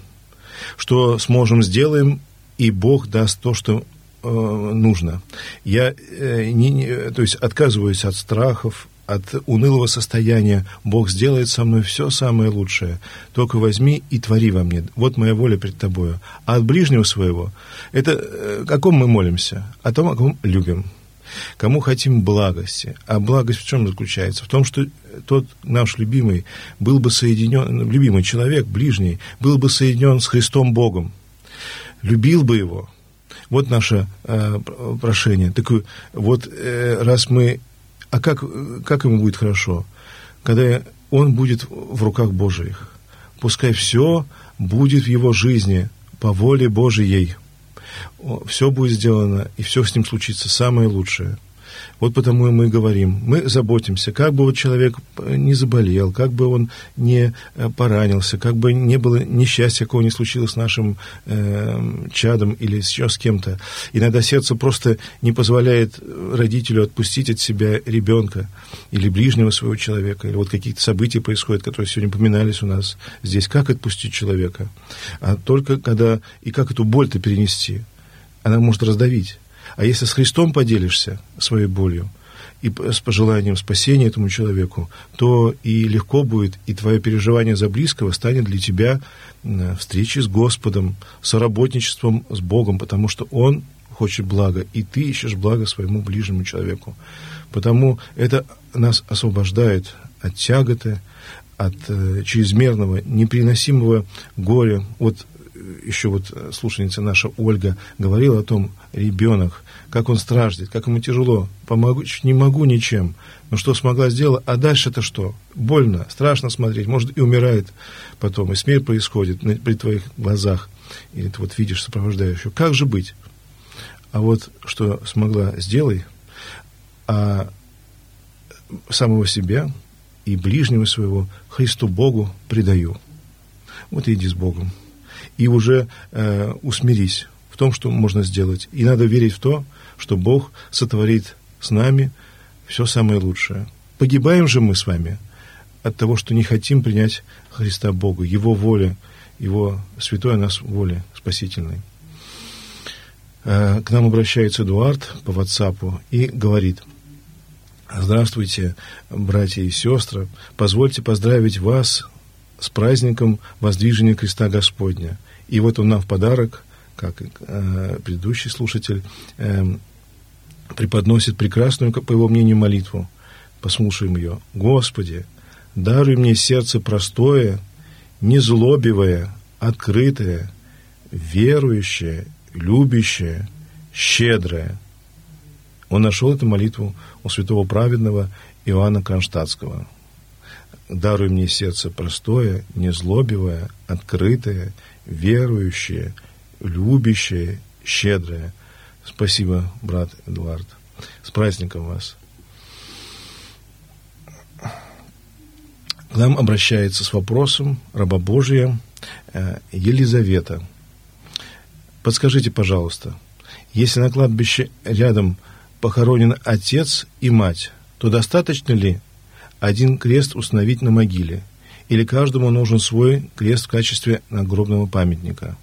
Что сможем, сделаем, и Бог даст то, что э, нужно. Я э, не, не, то есть отказываюсь от страхов, от унылого состояния. Бог сделает со мной все самое лучшее. Только возьми и твори во мне. Вот моя воля пред тобою. А от ближнего своего, это э, о ком мы молимся? О том, о ком любим. Кому хотим благости. А благость в чем заключается? В том, что тот наш любимый был бы соединен, любимый человек, ближний, был бы соединен с Христом Богом. Любил бы его, вот наше э, прошение. Так вот, э, раз мы а как, как ему будет хорошо? Когда он будет в руках Божьих. Пускай все будет в его жизни по воле Божией. Все будет сделано, и все с ним случится самое лучшее – вот потому и мы говорим, мы заботимся, как бы вот человек не заболел, как бы он не э, поранился, как бы не было несчастья, какого не случилось с нашим э, чадом или еще с кем-то. Иногда сердце просто не позволяет родителю отпустить от себя ребенка или ближнего своего человека, или вот какие-то события происходят, которые сегодня упоминались у нас здесь. Как отпустить человека? А только когда... И как эту боль-то перенести? Она может раздавить. А если с Христом поделишься своей болью и с пожеланием спасения этому человеку, то и легко будет, и твое переживание за близкого станет для тебя встречей с Господом, соработничеством с Богом, потому что Он хочет блага, и ты ищешь благо своему ближнему человеку. Потому это нас освобождает от тяготы, от э, чрезмерного, неприносимого горя. Вот еще вот э, слушательница наша Ольга говорила о том, ребенок, как он страждет, как ему тяжело, помочь не могу ничем, но что смогла сделать, а дальше-то что? Больно, страшно смотреть, может и умирает потом, и смерть происходит при твоих глазах, и ты вот видишь сопровождающего. Как же быть? А вот что смогла, сделай, а самого себя и ближнего своего Христу Богу предаю. Вот иди с Богом и уже э, усмирись в том, что можно сделать. И надо верить в то, что Бог сотворит с нами все самое лучшее. Погибаем же мы с вами от того, что не хотим принять Христа Бога, Его воля, Его святой о нас воля спасительной. Э, к нам обращается Эдуард по WhatsApp и говорит, Здравствуйте, братья и сестры. Позвольте поздравить вас с праздником воздвижения креста Господня. И вот он нам в подарок, как э, предыдущий слушатель, э, преподносит прекрасную, по его мнению, молитву. Послушаем ее. «Господи, даруй мне сердце простое, незлобивое, открытое, верующее, любящее, щедрое». Он нашел эту молитву у святого праведного Иоанна Кронштадтского. «Даруй мне сердце простое, незлобивое, открытое, верующее, любящее, щедрое. Спасибо, брат Эдуард. С праздником вас. К нам обращается с вопросом раба Божия э, Елизавета. Подскажите, пожалуйста, если на кладбище рядом похоронен отец и мать, то достаточно ли один крест установить на могиле? Или каждому нужен свой крест в качестве надгробного памятника?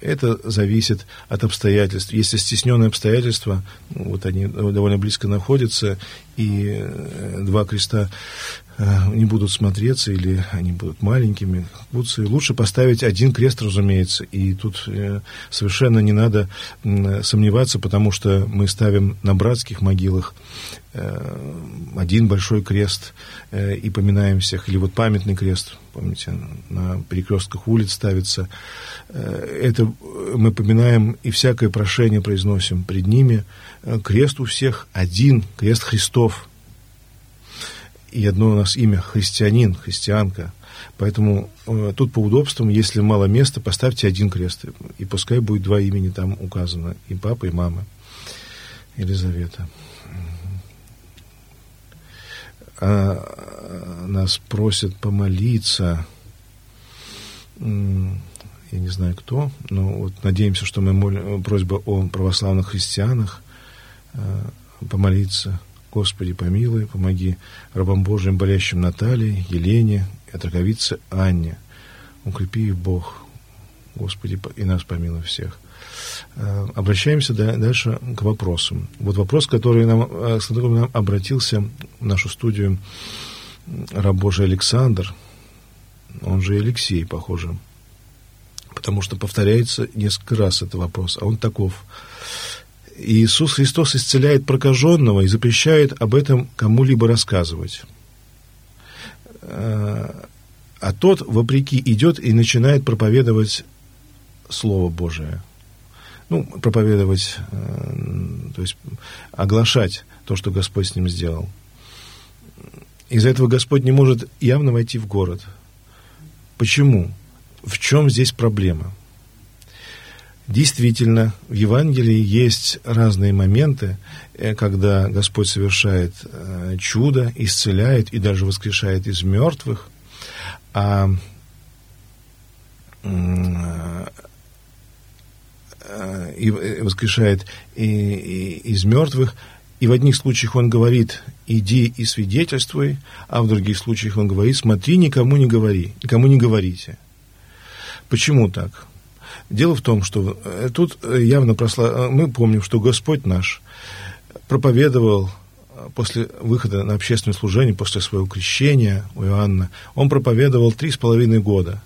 Это зависит от обстоятельств. Если стесненные обстоятельства, вот они довольно близко находятся, и э, два креста не будут смотреться или они будут маленькими. Лучше поставить один крест, разумеется, и тут э, совершенно не надо сомневаться, потому что мы ставим на братских могилах э, один большой крест и поминаем всех, или вот памятный крест, помните, на перекрестках улиц ставится. Это мы поминаем и всякое прошение произносим пред ними. Крест у всех один, крест Христов – и одно у нас имя христианин, христианка. Поэтому э, тут по удобствам, если мало места, поставьте один крест, и пускай будет два имени там указано, и папа, и мама, Елизавета. А, нас просят помолиться, я не знаю кто, но вот надеемся, что мы молим, просьба о православных христианах а, помолиться – Господи, помилуй, помоги рабам Божьим, болящим Наталье, Елене отраковице Анне. Укрепи их Бог, Господи, и нас помилуй всех. Э, обращаемся дальше к вопросам. Вот вопрос, который нам, э, с которым нам обратился в нашу студию раб Божий Александр, он же Алексей, похоже, потому что повторяется несколько раз этот вопрос, а он таков. Иисус Христос исцеляет прокаженного и запрещает об этом кому-либо рассказывать. А тот, вопреки, идет и начинает проповедовать Слово Божие. Ну, проповедовать, э, то есть оглашать то, что Господь с ним сделал. Из-за этого Господь не может явно войти в город. Почему? В чем здесь проблема? Действительно, в Евангелии есть разные моменты, э, когда Господь совершает э, чудо, исцеляет и даже воскрешает из мертвых, а э, и воскрешает и, и, из мертвых, и в одних случаях он говорит, иди и свидетельствуй, а в других случаях он говорит, смотри, никому не говори, никому не говорите. Почему так? Дело в том, что э, тут э, явно просла... Э, мы помним, что Господь наш проповедовал после выхода на общественное служение, после своего крещения у Иоанна, он проповедовал три с половиной года.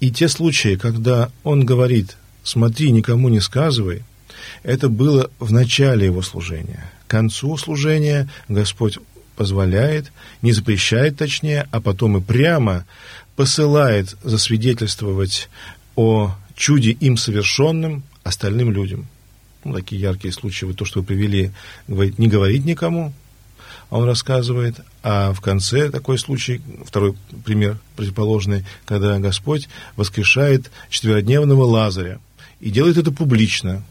И те случаи, когда он говорит, смотри, никому не сказывай, это было в начале его служения. К концу служения Господь позволяет, не запрещает точнее, а потом и прямо посылает засвидетельствовать о чуде им совершенным остальным людям. Ну, такие яркие случаи, вот то, что вы привели, говорит, не говорить никому, а он рассказывает, а в конце такой случай, второй пример противоположный, когда Господь воскрешает четверодневного Лазаря и делает это публично.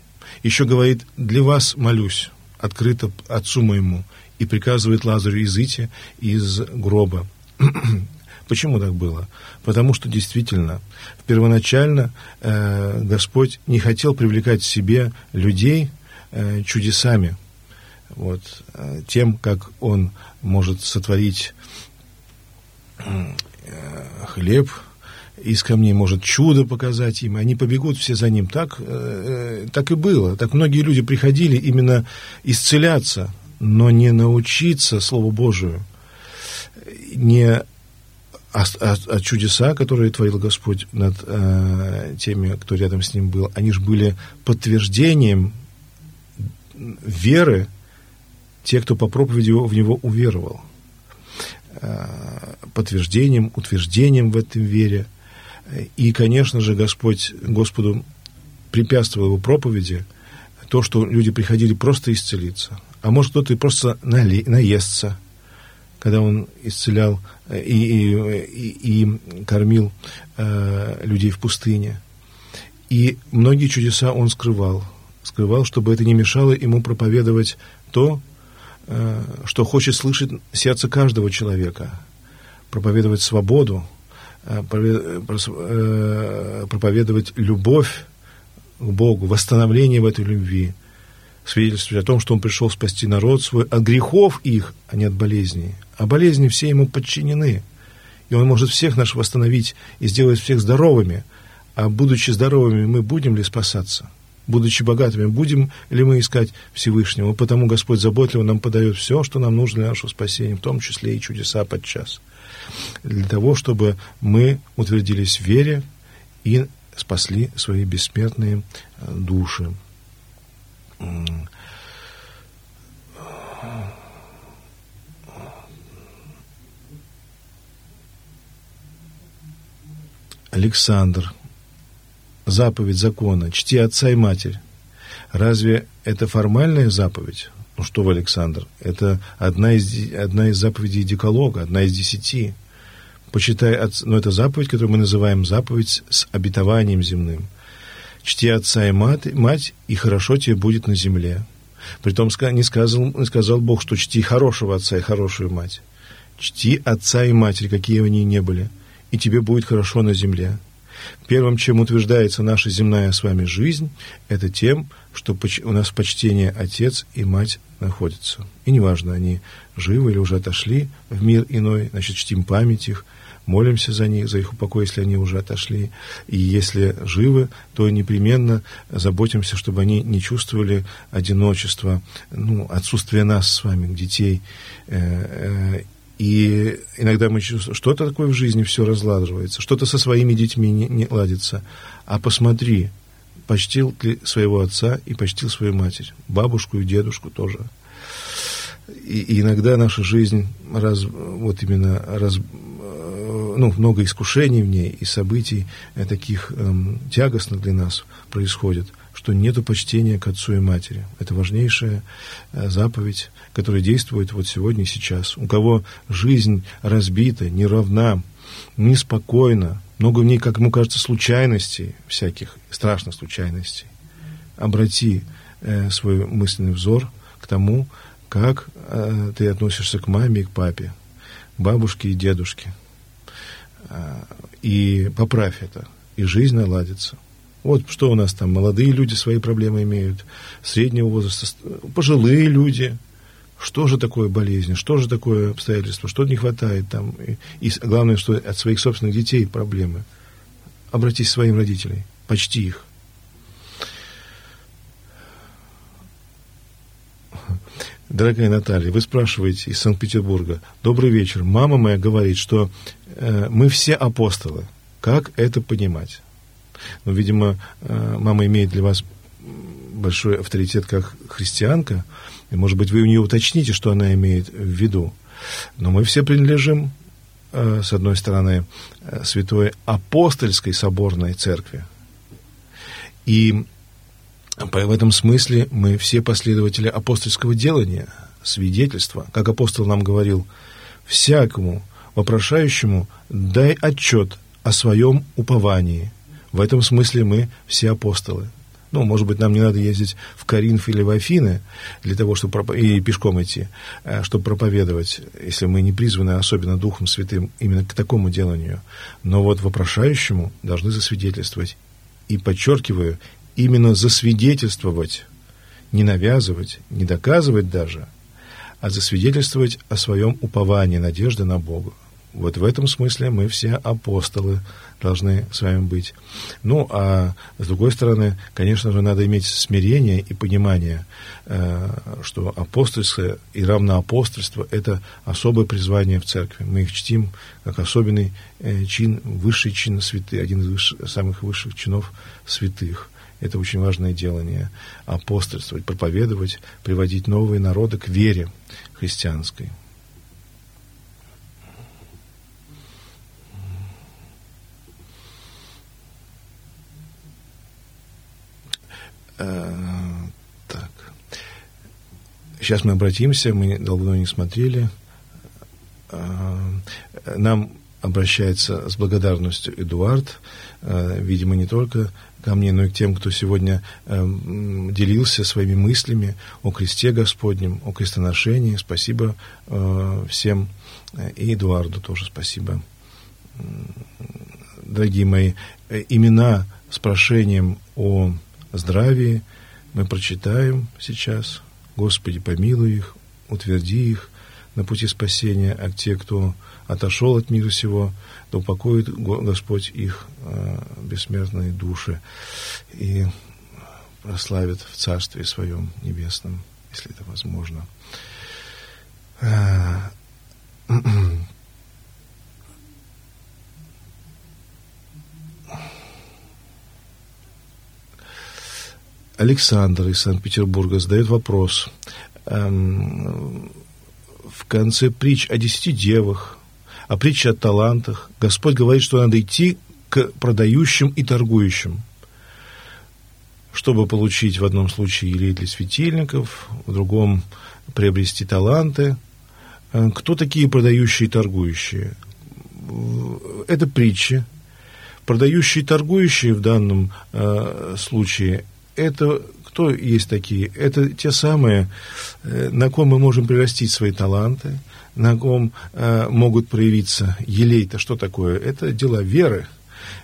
Еще говорит, для вас молюсь, открыто Отцу моему, и приказывает Лазарю изыти из гроба. Почему так было? Потому что действительно, первоначально э, Господь не хотел привлекать к себе людей э, чудесами, вот, э, тем, как Он может сотворить э, хлеб из камней, может чудо показать им, они побегут все за ним. Так, э, э, так и было. Так многие люди приходили именно исцеляться, но не научиться Слову Божию, не а, а, а чудеса, которые творил Господь над э, теми, кто рядом с ним был, они же были подтверждением веры тех, кто по проповеди в него уверовал. Э, подтверждением, утверждением в этой вере. И, конечно же, Господь, Господу препятствовал его проповеди то, что люди приходили просто исцелиться. А может, кто-то и просто наестся, когда он исцелял э, и, и, и кормил э, людей в пустыне. И многие чудеса он скрывал. Скрывал, чтобы это не мешало ему проповедовать то, э, что хочет слышать сердце каждого человека. Проповедовать свободу, проповедовать любовь к Богу, восстановление в этой любви, свидетельствовать о том, что Он пришел спасти народ свой от грехов их, а не от болезней. А болезни все Ему подчинены. И Он может всех нас восстановить и сделать всех здоровыми. А будучи здоровыми, мы будем ли спасаться? Будучи богатыми, будем ли мы искать Всевышнего? Потому Господь заботливо нам подает все, что нам нужно для нашего спасения, в том числе и чудеса подчас. Для того, чтобы мы утвердились в вере и спасли свои бессмертные э, души. Александр. Заповедь закона. Чти отца и матерь. Разве это формальная заповедь? Ну что вы, Александр, это одна из, одна из заповедей Деколога, одна из десяти. Почитай, от, но это заповедь, которую мы называем заповедь с обетованием земным. Чти отца и мать, мать, и хорошо тебе будет на земле. Притом не сказал, не сказал Бог, что чти хорошего отца и хорошую мать. Чти отца и матери, какие они ни были, и тебе будет хорошо на земле. Первым, чем утверждается наша земная с вами жизнь, это тем, что у нас в почтении отец и мать находятся. И неважно, они живы или уже отошли в мир иной, значит, чтим память их, молимся за них, за их упокой, если они уже отошли. И если живы, то непременно заботимся, чтобы они не чувствовали одиночества, ну, отсутствие нас с вами, детей. Э, э, и иногда мы чувствуем, что-то такое в жизни все разладывается, что-то со своими детьми не, не ладится. А посмотри, почтил ты своего отца и почтил свою матерь, бабушку и дедушку тоже. И, и иногда наша жизнь раз, вот именно раз, ну, много искушений в ней и событий э, таких эм, тягостных для нас происходит, что нету почтения к отцу и матери. Это важнейшая э, заповедь, которая действует вот сегодня и сейчас. У кого жизнь разбита, неравна, неспокойна, много в ней, как ему кажется, случайностей всяких, страшных случайностей, обрати э, свой мысленный взор к тому, как э, ты относишься к маме и к папе, бабушке и дедушке – и поправь это, и жизнь наладится. Вот что у нас там, молодые люди свои проблемы имеют, среднего возраста, пожилые люди. Что же такое болезнь, что же такое обстоятельство, что не хватает там. И, и главное, что от своих собственных детей проблемы. Обратись к своим родителям, почти их. Дорогая Наталья, вы спрашиваете из Санкт-Петербурга. Добрый вечер. Мама моя говорит, что э, мы все апостолы. Как это понимать? Ну, видимо, э, мама имеет для вас большой авторитет как христианка. И, может быть, вы у нее уточните, что она имеет в виду. Но мы все принадлежим, э, с одной стороны, э, святой апостольской соборной церкви. И в этом смысле мы все последователи апостольского делания, свидетельства. Как апостол нам говорил, всякому вопрошающему дай отчет о своем уповании. В этом смысле мы все апостолы. Ну, может быть, нам не надо ездить в Каринф или в Афины для того, чтобы проп... и пешком идти, э, чтобы проповедовать, если мы не призваны, особенно Духом Святым, именно к такому деланию. Но вот вопрошающему должны засвидетельствовать. И подчеркиваю, именно засвидетельствовать, не навязывать, не доказывать даже, а засвидетельствовать о своем уповании, надежды на Бога. Вот в этом смысле мы все апостолы должны с вами быть. Ну, а с другой стороны, конечно же, надо иметь смирение и понимание, э, что апостольство и равноапостольство – это особое призвание в церкви. Мы их чтим как особенный э, чин, высший чин святых, один из высших, самых высших чинов святых. Это очень важное делание. Апостольствовать, проповедовать, приводить новые народы к вере христианской. Так. Сейчас мы обратимся, мы давно не смотрели. Э, нам обращается с благодарностью Эдуард, э, видимо, не только ко мне, но и к тем, кто сегодня делился своими мыслями о кресте Господнем, о крестоношении. Спасибо всем. И Эдуарду тоже спасибо. Дорогие мои, имена с прошением о здравии, мы прочитаем сейчас. Господи, помилуй их, утверди их на пути спасения, а те, кто отошел от мира сего, да упокоит Господь их э, бессмертные души и прославит в Царстве Своем Небесном, если это возможно. Александр из Санкт-Петербурга задает вопрос. Эм, в конце притч о десяти девах, о притче о талантах, Господь говорит, что надо идти к продающим и торгующим, чтобы получить в одном случае елей для светильников, в другом приобрести таланты. Э, кто такие продающие и торгующие? Это притчи. Продающие и торгующие в данном э, случае это кто есть такие? Это те самые, э, на ком мы можем прирастить свои таланты, на ком э, могут проявиться елей-то что такое? Это дела веры,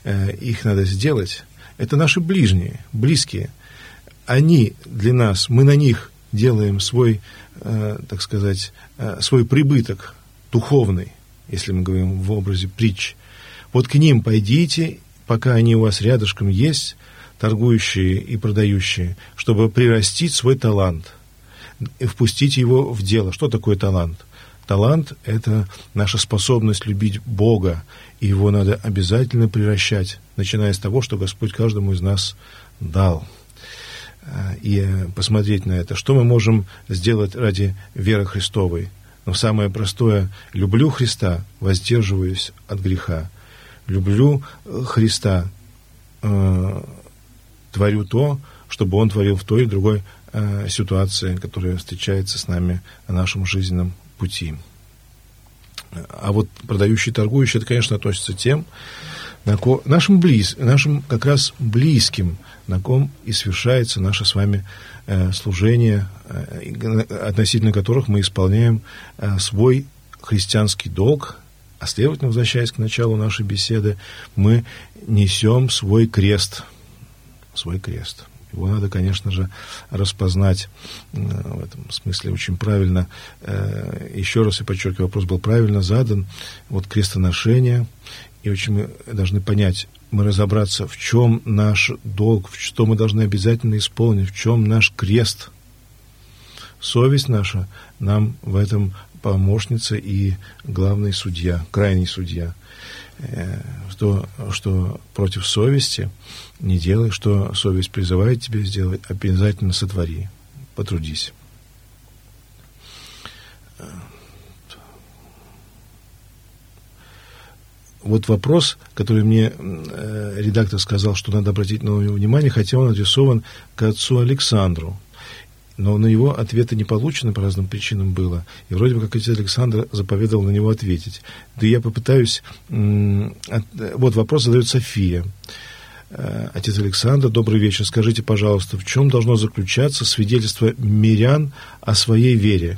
э, их надо сделать. Это наши ближние, близкие. Они для нас, мы на них делаем свой, так сказать, свой прибыток духовный, если мы говорим в образе притч. Вот к ним пойдите, пока они у вас рядышком есть, торгующие и продающие, чтобы прирастить свой талант впустить его в дело. Что такое талант? Талант – это наша способность любить Бога, и его надо обязательно превращать, начиная с того, что Господь каждому из нас дал. И посмотреть на это, что мы можем сделать ради веры Христовой. Но самое простое – люблю Христа, воздерживаюсь от греха. Люблю Христа, э, творю то, чтобы он творил в той и другой э, ситуации, которая встречается с нами на нашем жизненном пути. А вот продающий, торгующий, это, конечно, относится тем, на ко, нашим, близ, нашим как раз близким, на ком и совершается наше с вами э, служение, э, относительно которых мы исполняем э, свой христианский долг, а следовательно, возвращаясь к началу нашей беседы, мы несем свой крест – свой крест. Его надо, конечно же, распознать э, в этом смысле очень правильно. Э, еще раз я подчеркиваю, вопрос был правильно задан. Вот крестоношение. И очень мы должны понять, мы разобраться, в чем наш долг, что мы должны обязательно исполнить, в чем наш крест. Совесть наша нам в этом помощница и главный судья, крайний судья. Что, что против совести не делай, что совесть призывает тебя сделать, обязательно сотвори, потрудись. Вот вопрос, который мне э, редактор сказал, что надо обратить на него внимание, хотя он адресован к отцу Александру но на него ответа не получено по разным причинам было. И вроде бы как отец Александр заповедовал на него ответить. Да я попытаюсь... Вот вопрос задает София. Э, отец Александр, добрый вечер. Скажите, пожалуйста, в чем должно заключаться свидетельство мирян о своей вере?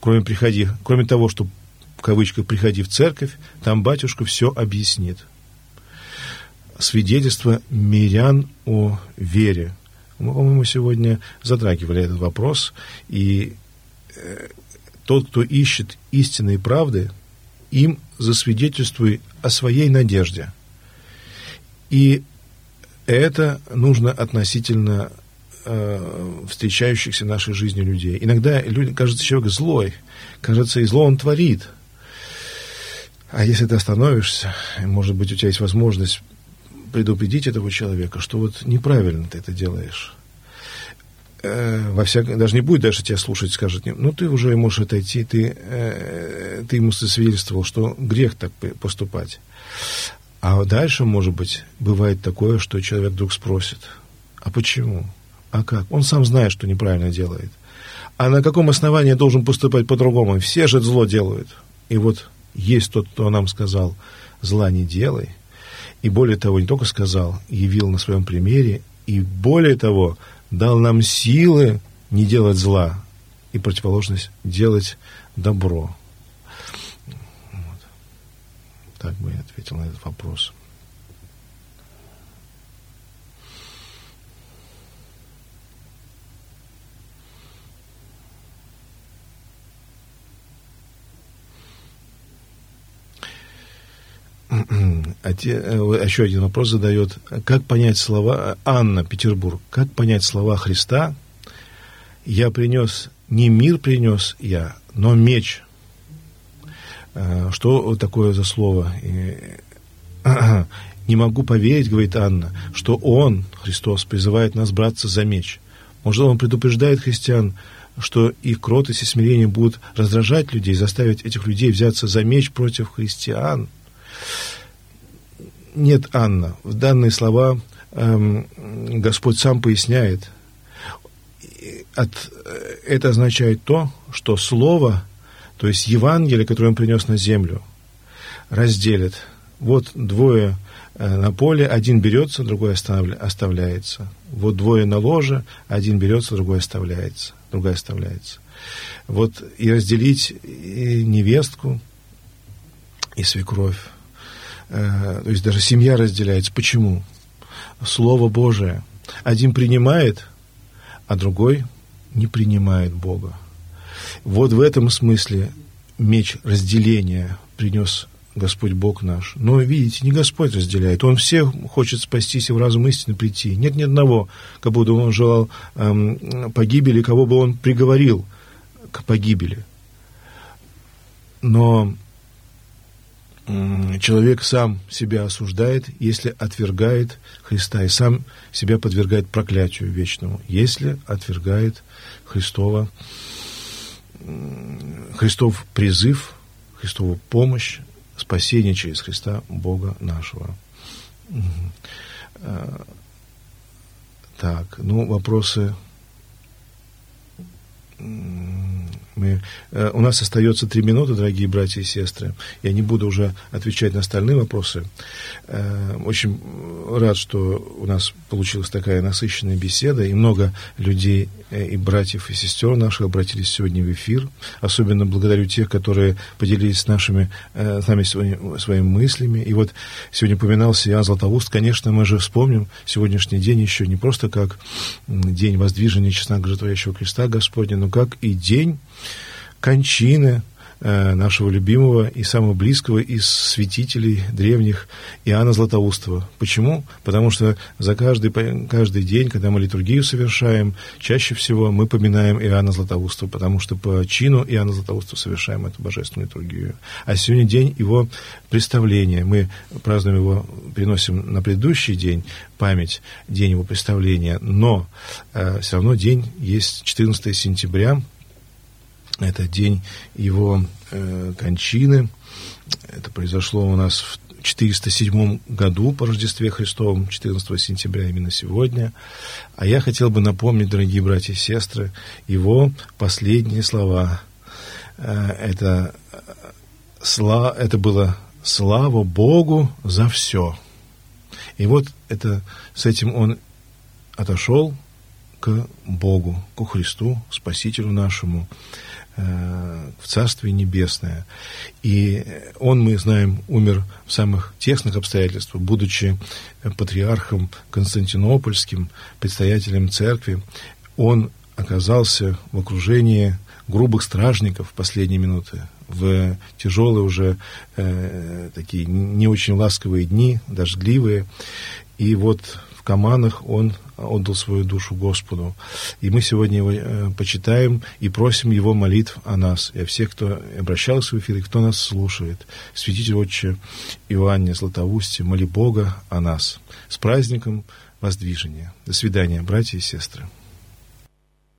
Кроме, приходи, кроме того, что в кавычках «приходи в церковь», там батюшка все объяснит. Свидетельство мирян о вере – мы, по-моему, сегодня затрагивали этот вопрос, и э, тот, кто ищет истинной правды, им засвидетельствуй о своей надежде. И это нужно относительно э, встречающихся в нашей жизни людей. Иногда люди, кажется, человек злой, кажется, и зло он творит. А если ты остановишься, может быть, у тебя есть возможность предупредить этого человека, что вот неправильно ты это делаешь. Э, во всяком, даже не будет даже тебя слушать, скажет, ну ты уже можешь отойти, ты, э, ты ему засвидетельствовал, что грех так поступать. А дальше, может быть, бывает такое, что человек вдруг спросит, а почему? А как? Он сам знает, что неправильно делает. А на каком основании должен поступать по-другому? Все же зло делают. И вот есть тот, кто нам сказал, зла не делай – и более того, не только сказал, явил на своем примере, и более того, дал нам силы не делать зла и противоположность делать добро. Вот. Так бы я ответил на этот вопрос. – а те, э, еще один вопрос задает. Как понять слова, Анна, Петербург, как понять слова Христа? Я принес, не мир принес я, но меч. Э, что такое за слово? Не могу поверить, говорит Анна, что Он, Христос, призывает нас браться за меч. Может, Он предупреждает христиан, что их кротость и смирение будут раздражать людей, заставить этих людей взяться за меч против христиан. Нет, Анна, в данные слова эм, Господь сам поясняет. От, э, это означает то, что Слово, то есть Евангелие, которое Он принес на землю, разделит. Вот двое э, на поле, один берется, другой оставляется. Вот двое на ложе, один берется, другой оставляется другая оставляется. Вот и разделить и невестку, и свекровь. Э, то есть даже семья разделяется. Почему? Слово Божие. Один принимает, а другой не принимает Бога. Вот в этом смысле меч разделения принес Господь Бог наш. Но, видите, не Господь разделяет. Он всех хочет спастись и в разум истины прийти. Нет ни одного, кого бы он желал эм, погибели, кого бы он приговорил к погибели. Но человек сам себя осуждает, если отвергает Христа, и сам себя подвергает проклятию вечному, если отвергает Христова, Христов призыв, Христову помощь, спасение через Христа Бога нашего. Э, так, ну, вопросы мы, э, у нас остается три минуты, дорогие братья и сестры. Я не буду уже отвечать на остальные вопросы. Э, очень рад, что у нас получилась такая насыщенная беседа, и много людей, э, и братьев, и сестер наших обратились сегодня в эфир. Особенно благодарю тех, которые поделились с, нашими, с нами сегодня, своими мыслями. И вот сегодня упоминался Иоанн Златоуст. Конечно, мы же вспомним сегодняшний день еще не просто как день воздвижения честного жертвующего креста Господня, но как и день кончины э, нашего любимого и самого близкого из святителей древних Иоанна Златоустова. Почему? Потому что за каждый, каждый день, когда мы литургию совершаем, чаще всего мы поминаем Иоанна Златоустова, потому что по чину Иоанна Златоустова совершаем эту божественную литургию. А сегодня день его представления. Мы празднуем его, переносим на предыдущий день память, день его представления, но э, все равно день есть 14 сентября, это день его э, кончины. Это произошло у нас в 407 году по Рождестве Христовом, 14 сентября именно сегодня. А я хотел бы напомнить, дорогие братья и сестры, его последние слова. Э, это, сла, это было «Слава Богу за все». И вот это, с этим он отошел к Богу, к Христу, Спасителю нашему. Э, в Царствие Небесное. И он, мы знаем, умер в самых тесных обстоятельствах, будучи патриархом Константинопольским, предстоятелем церкви. Он оказался в окружении грубых стражников в последние минуты, в тяжелые уже э, такие не очень ласковые дни, дождливые. И вот Каманах он отдал свою душу Господу. И мы сегодня его э, почитаем и просим его молитв о нас, и о всех, кто обращался в эфир, и кто нас слушает. Святитель Отче Иоанне Златоусте, моли Бога о нас. С праздником воздвижения. До свидания, братья и сестры.